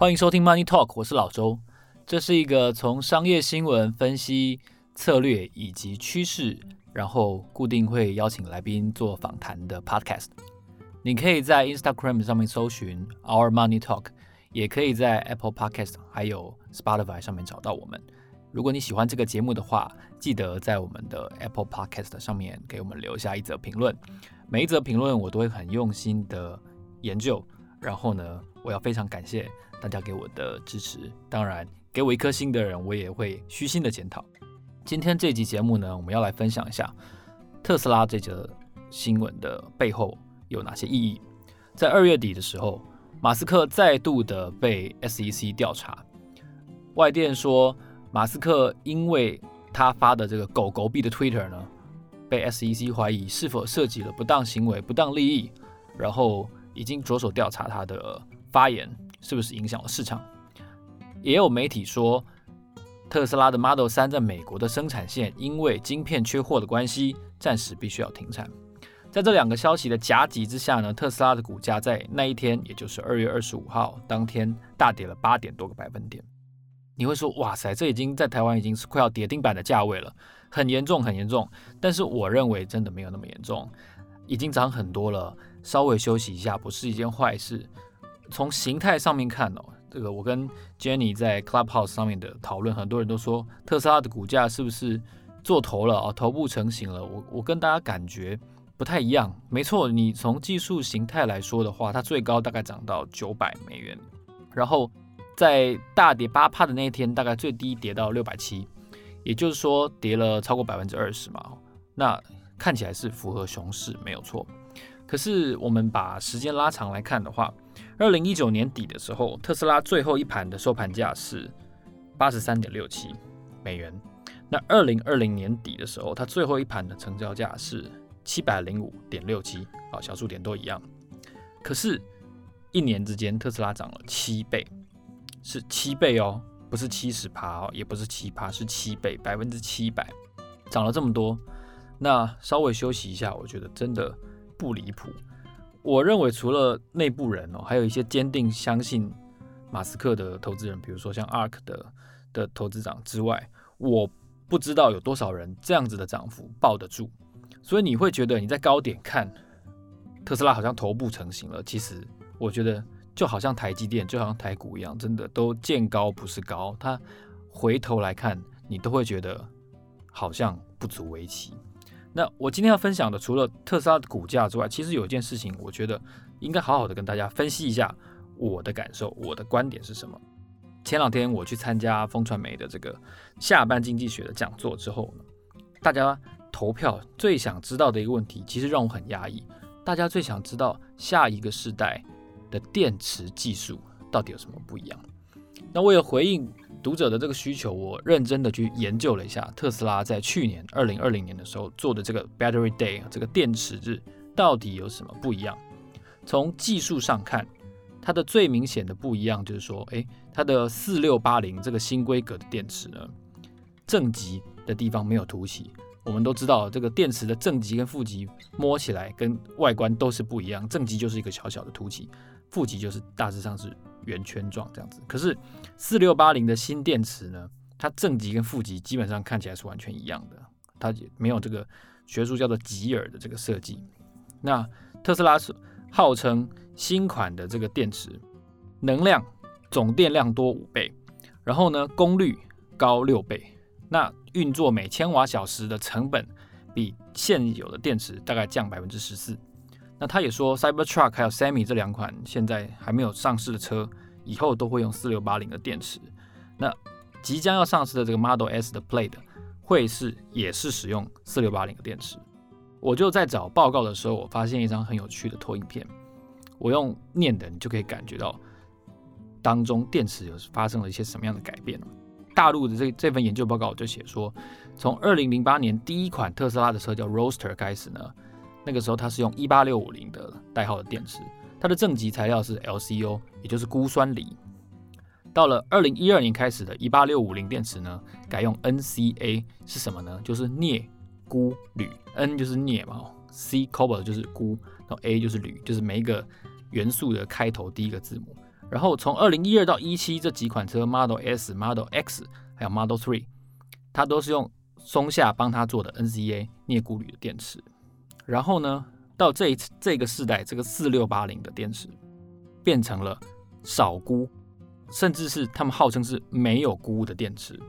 欢迎收听 Money Talk，我是老周。这是一个从商业新闻分析策略以及趋势，然后固定会邀请来宾做访谈的 Podcast。你可以在 Instagram 上面搜寻 Our Money Talk，也可以在 Apple Podcast 还有 Spotify 上面找到我们。如果你喜欢这个节目的话，记得在我们的 Apple Podcast 上面给我们留下一则评论。每一则评论我都会很用心的研究，然后呢，我要非常感谢。大家给我的支持，当然给我一颗星的人，我也会虚心的检讨。今天这集节目呢，我们要来分享一下特斯拉这则新闻的背后有哪些意义。在二月底的时候，马斯克再度的被 SEC 调查。外电说，马斯克因为他发的这个狗狗币的 Twitter 呢，被 SEC 怀疑是否涉及了不当行为、不当利益，然后已经着手调查他的发言。是不是影响了市场？也有媒体说，特斯拉的 Model 3在美国的生产线因为晶片缺货的关系，暂时必须要停产。在这两个消息的夹击之下呢，特斯拉的股价在那一天，也就是二月二十五号当天，大跌了八点多个百分点。你会说，哇塞，这已经在台湾已经是快要跌停板的价位了，很严重，很严重。但是我认为真的没有那么严重，已经涨很多了，稍微休息一下不是一件坏事。从形态上面看哦，这个我跟 Jenny 在 Clubhouse 上面的讨论，很多人都说特斯拉的股价是不是做头了啊？头部成型了？我我跟大家感觉不太一样。没错，你从技术形态来说的话，它最高大概涨到九百美元，然后在大跌八趴的那一天，大概最低跌到六百七，也就是说跌了超过百分之二十嘛。那看起来是符合熊市，没有错。可是我们把时间拉长来看的话，二零一九年底的时候，特斯拉最后一盘的收盘价是八十三点六七美元。那二零二零年底的时候，它最后一盘的成交价是七百零五点六七啊，小数点都一样。可是，一年之间，特斯拉涨了七倍，是七倍哦，不是七十趴哦，也不是七趴，是七倍，百分之七百，涨了这么多。那稍微休息一下，我觉得真的不离谱。我认为除了内部人哦，还有一些坚定相信马斯克的投资人，比如说像 ARK 的的投资长之外，我不知道有多少人这样子的涨幅抱得住。所以你会觉得你在高点看特斯拉好像头部成型了，其实我觉得就好像台积电，就好像台股一样，真的都见高不是高。它回头来看，你都会觉得好像不足为奇。那我今天要分享的，除了特斯拉的股价之外，其实有一件事情，我觉得应该好好的跟大家分析一下我的感受，我的观点是什么。前两天我去参加风传媒的这个下班经济学的讲座之后呢，大家投票最想知道的一个问题，其实让我很压抑。大家最想知道下一个世代的电池技术到底有什么不一样？那为了回应。读者的这个需求，我认真的去研究了一下，特斯拉在去年二零二零年的时候做的这个 Battery Day 这个电池日到底有什么不一样？从技术上看，它的最明显的不一样就是说，诶，它的四六八零这个新规格的电池呢，正极的地方没有凸起。我们都知道，这个电池的正极跟负极摸起来跟外观都是不一样，正极就是一个小小的凸起，负极就是大致上是。圆圈状这样子，可是四六八零的新电池呢，它正极跟负极基本上看起来是完全一样的，它也没有这个学术叫做极耳的这个设计。那特斯拉是号称新款的这个电池能量总电量多五倍，然后呢功率高六倍，那运作每千瓦小时的成本比现有的电池大概降百分之十四。那他也说，Cybertruck 还有 Semi 这两款现在还没有上市的车，以后都会用四六八零的电池。那即将要上市的这个 Model S 的 Plaid 会是也是使用四六八零的电池。我就在找报告的时候，我发现一张很有趣的投影片。我用念的，你就可以感觉到当中电池有发生了一些什么样的改变。大陆的这这份研究报告就写说，从二零零八年第一款特斯拉的车叫 Roadster 开始呢。那个时候它是用一八六五零的代号的电池，它的正极材料是 LCO，也就是钴酸锂。到了二零一二年开始的一八六五零电池呢，改用 NCA 是什么呢？就是镍钴铝，N 就是镍嘛，C cobalt 就是钴，然后 A 就是铝，就是每一个元素的开头第一个字母。然后从二零一二到一七这几款车，Model S、Model X 还有 Model Three，它都是用松下帮他做的 NCA 镍钴铝的电池。然后呢，到这一次这个世代，这个四六八零的电池变成了少钴，甚至是他们号称是没有钴的电池。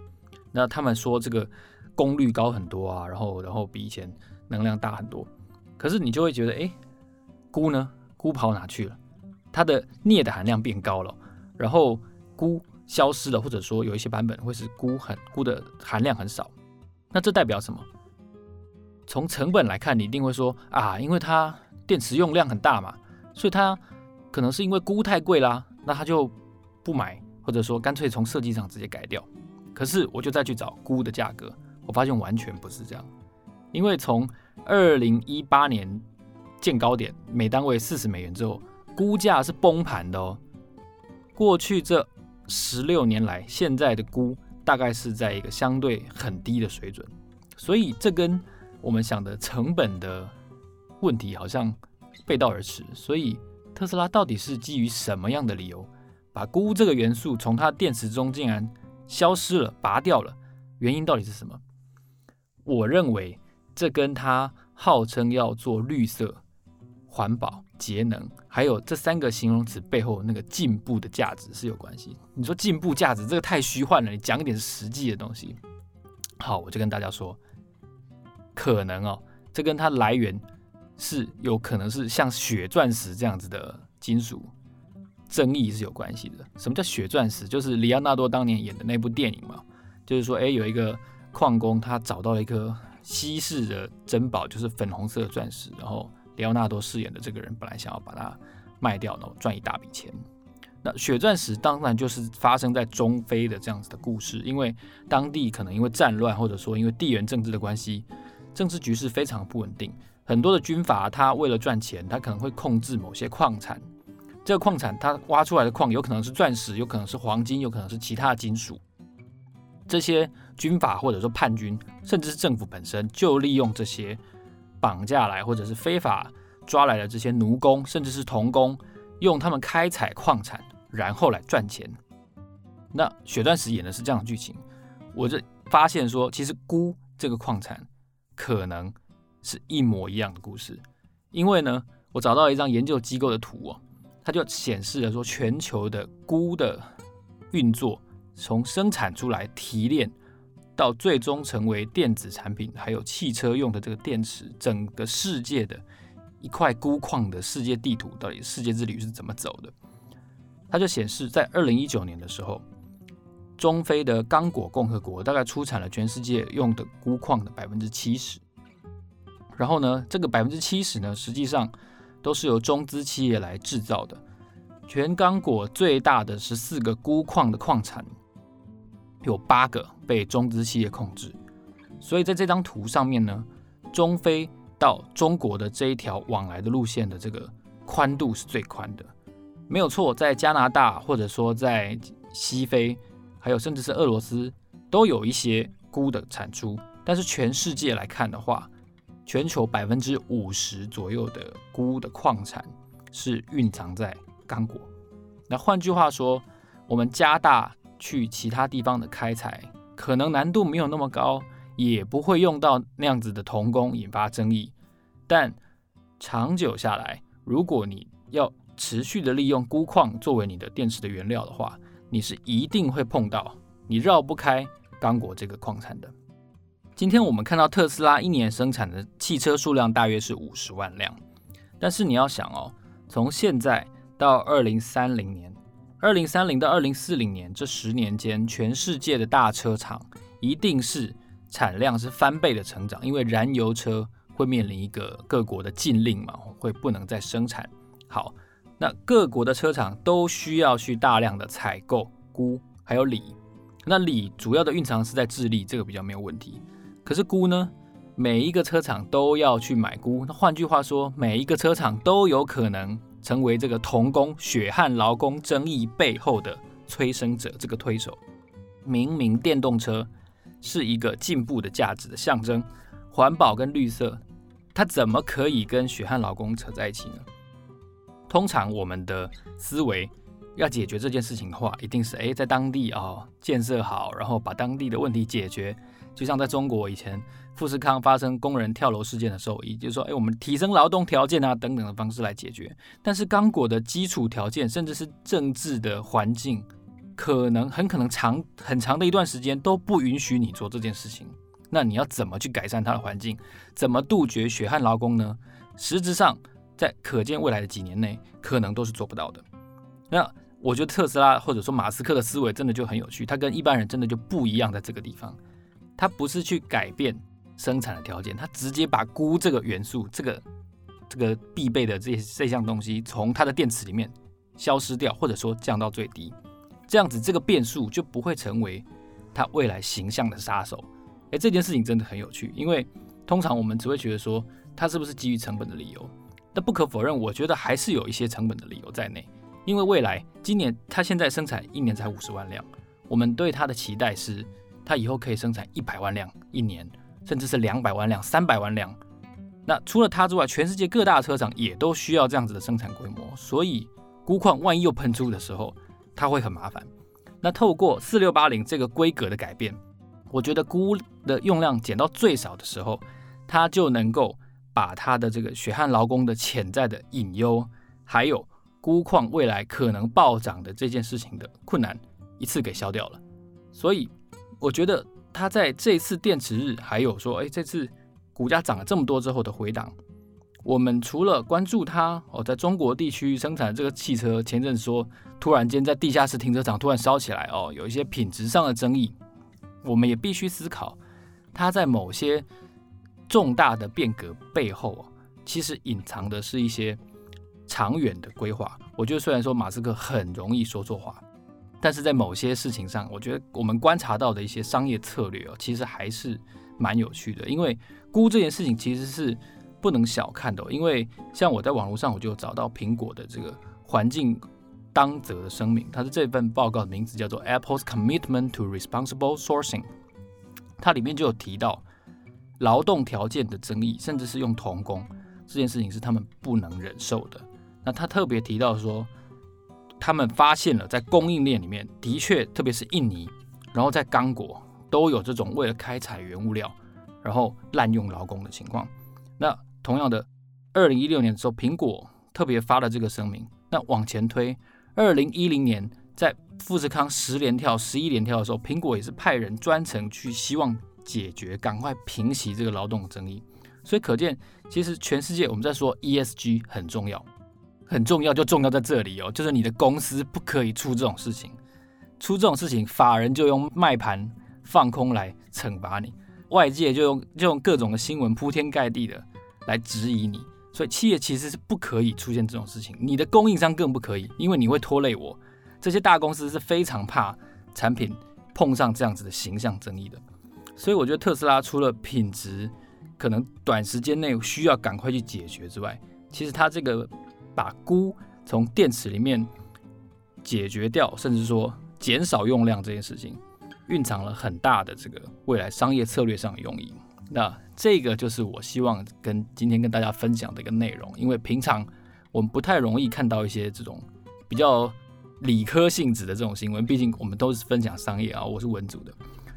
那他们说这个功率高很多啊，然后然后比以前能量大很多。可是你就会觉得，哎，钴呢？钴跑哪去了？它的镍的含量变高了，然后钴消失了，或者说有一些版本会是钴很钴的含量很少。那这代表什么？从成本来看，你一定会说啊，因为它电池用量很大嘛，所以它可能是因为钴太贵啦，那它就不买，或者说干脆从设计上直接改掉。可是我就再去找钴的价格，我发现完全不是这样，因为从二零一八年见高点每单位四十美元之后，钴价是崩盘的哦。过去这十六年来，现在的钴大概是在一个相对很低的水准，所以这跟我们想的成本的问题好像背道而驰，所以特斯拉到底是基于什么样的理由，把钴这个元素从它电池中竟然消失了、拔掉了？原因到底是什么？我认为这跟它号称要做绿色、环保、节能，还有这三个形容词背后那个进步的价值是有关系。你说进步价值这个太虚幻了，你讲一点实际的东西。好，我就跟大家说。可能哦，这跟它来源是有可能是像血钻石这样子的金属，争议是有关系的。什么叫血钻石？就是里奥纳多当年演的那部电影嘛，就是说，哎，有一个矿工他找到了一颗稀世的珍宝，就是粉红色的钻石，然后里奥纳多饰演的这个人本来想要把它卖掉，然后赚一大笔钱。那血钻石当然就是发生在中非的这样子的故事，因为当地可能因为战乱，或者说因为地缘政治的关系。政治局势非常不稳定，很多的军阀他为了赚钱，他可能会控制某些矿产。这个矿产他挖出来的矿有可能是钻石，有可能是黄金，有可能是其他的金属。这些军阀或者说叛军，甚至是政府本身，就利用这些绑架来或者是非法抓来的这些奴工，甚至是童工，用他们开采矿产，然后来赚钱。那血钻石演的是这样的剧情，我就发现说，其实钴这个矿产。可能是一模一样的故事，因为呢，我找到一张研究机构的图哦，它就显示了说，全球的钴的运作，从生产出来、提炼到最终成为电子产品，还有汽车用的这个电池，整个世界的一块钴矿的世界地图，到底世界之旅是怎么走的？它就显示，在二零一九年的时候。中非的刚果共和国大概出产了全世界用的钴矿的百分之七十，然后呢，这个百分之七十呢，实际上都是由中资企业来制造的。全刚果最大的十四个钴矿的矿产，有八个被中资企业控制。所以在这张图上面呢，中非到中国的这一条往来的路线的这个宽度是最宽的，没有错。在加拿大或者说在西非。还有，甚至是俄罗斯都有一些钴的产出，但是全世界来看的话，全球百分之五十左右的钴的矿产是蕴藏在刚果。那换句话说，我们加大去其他地方的开采，可能难度没有那么高，也不会用到那样子的童工，引发争议。但长久下来，如果你要持续的利用钴矿作为你的电池的原料的话，你是一定会碰到，你绕不开刚果这个矿产的。今天我们看到特斯拉一年生产的汽车数量大约是五十万辆，但是你要想哦，从现在到二零三零年，二零三零到二零四零年这十年间，全世界的大车厂一定是产量是翻倍的成长，因为燃油车会面临一个各国的禁令嘛，会不能再生产。好。那各国的车厂都需要去大量的采购钴，还有锂。那锂主要的蕴藏是在智利，这个比较没有问题。可是钴呢，每一个车厂都要去买钴。那换句话说，每一个车厂都有可能成为这个童工血汗劳工争议背后的催生者，这个推手。明明电动车是一个进步的价值的象征，环保跟绿色，它怎么可以跟血汗劳工扯在一起呢？通常我们的思维要解决这件事情的话，一定是诶，在当地啊、哦、建设好，然后把当地的问题解决。就像在中国以前富士康发生工人跳楼事件的时候，也就是说，诶，我们提升劳动条件啊等等的方式来解决。但是刚果的基础条件，甚至是政治的环境，可能很可能长很长的一段时间都不允许你做这件事情。那你要怎么去改善它的环境？怎么杜绝血汗劳工呢？实质上，在可见未来的几年内，可能都是做不到的。那我觉得特斯拉或者说马斯克的思维真的就很有趣，他跟一般人真的就不一样，在这个地方，他不是去改变生产的条件，他直接把钴这个元素，这个这个必备的这些这项东西，从他的电池里面消失掉，或者说降到最低，这样子这个变数就不会成为他未来形象的杀手。诶，这件事情真的很有趣，因为通常我们只会觉得说，它是不是基于成本的理由？但不可否认，我觉得还是有一些成本的理由在内。因为未来今年它现在生产一年才五十万辆，我们对它的期待是，它以后可以生产一百万辆一年，甚至是两百万辆、三百万辆。那除了它之外，全世界各大车厂也都需要这样子的生产规模，所以钴矿万一又喷出的时候，它会很麻烦。那透过四六八零这个规格的改变。我觉得钴的用量减到最少的时候，它就能够把他的这个血汗劳工的潜在的隐忧，还有钴矿未来可能暴涨的这件事情的困难一次给消掉了。所以我觉得他在这次电池日，还有说，哎，这次股价涨了这么多之后的回档，我们除了关注它哦，在中国地区生产的这个汽车，前阵说突然间在地下室停车场突然烧起来哦，有一些品质上的争议。我们也必须思考，它在某些重大的变革背后啊，其实隐藏的是一些长远的规划。我觉得虽然说马斯克很容易说错话，但是在某些事情上，我觉得我们观察到的一些商业策略哦，其实还是蛮有趣的。因为估这件事情其实是不能小看的，因为像我在网络上我就找到苹果的这个环境。当责的声明，它的这份报告的名字叫做《Apple's Commitment to Responsible Sourcing》，它里面就有提到劳动条件的争议，甚至是用童工这件事情是他们不能忍受的。那他特别提到说，他们发现了在供应链里面的确，特别是印尼，然后在刚果都有这种为了开采原物料，然后滥用劳工的情况。那同样的，二零一六年的时候，苹果特别发了这个声明。那往前推。二零一零年，在富士康十连跳、十一连跳的时候，苹果也是派人专程去，希望解决、赶快平息这个劳动争议。所以可见，其实全世界我们在说 ESG 很重要，很重要就重要在这里哦，就是你的公司不可以出这种事情，出这种事情，法人就用卖盘放空来惩罚你，外界就用就用各种的新闻铺天盖地的来质疑你。所以企业其实是不可以出现这种事情，你的供应商更不可以，因为你会拖累我。这些大公司是非常怕产品碰上这样子的形象争议的。所以我觉得特斯拉除了品质可能短时间内需要赶快去解决之外，其实它这个把钴从电池里面解决掉，甚至说减少用量这件事情，蕴藏了很大的这个未来商业策略上的用意。那这个就是我希望跟今天跟大家分享的一个内容，因为平常我们不太容易看到一些这种比较理科性质的这种新闻，毕竟我们都是分享商业啊，我是文组的，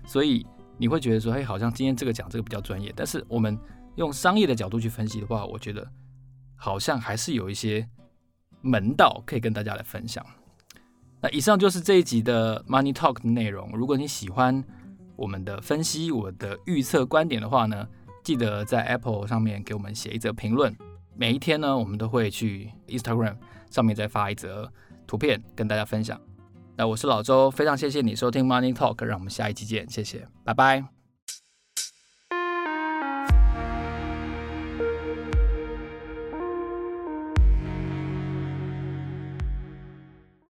所以你会觉得说，哎，好像今天这个讲这个比较专业，但是我们用商业的角度去分析的话，我觉得好像还是有一些门道可以跟大家来分享。那以上就是这一集的 Money Talk 的内容，如果你喜欢。我们的分析，我的预测观点的话呢，记得在 Apple 上面给我们写一则评论。每一天呢，我们都会去 Instagram 上面再发一则图片跟大家分享。那我是老周，非常谢谢你收听 Money Talk，让我们下一期见，谢谢，拜拜。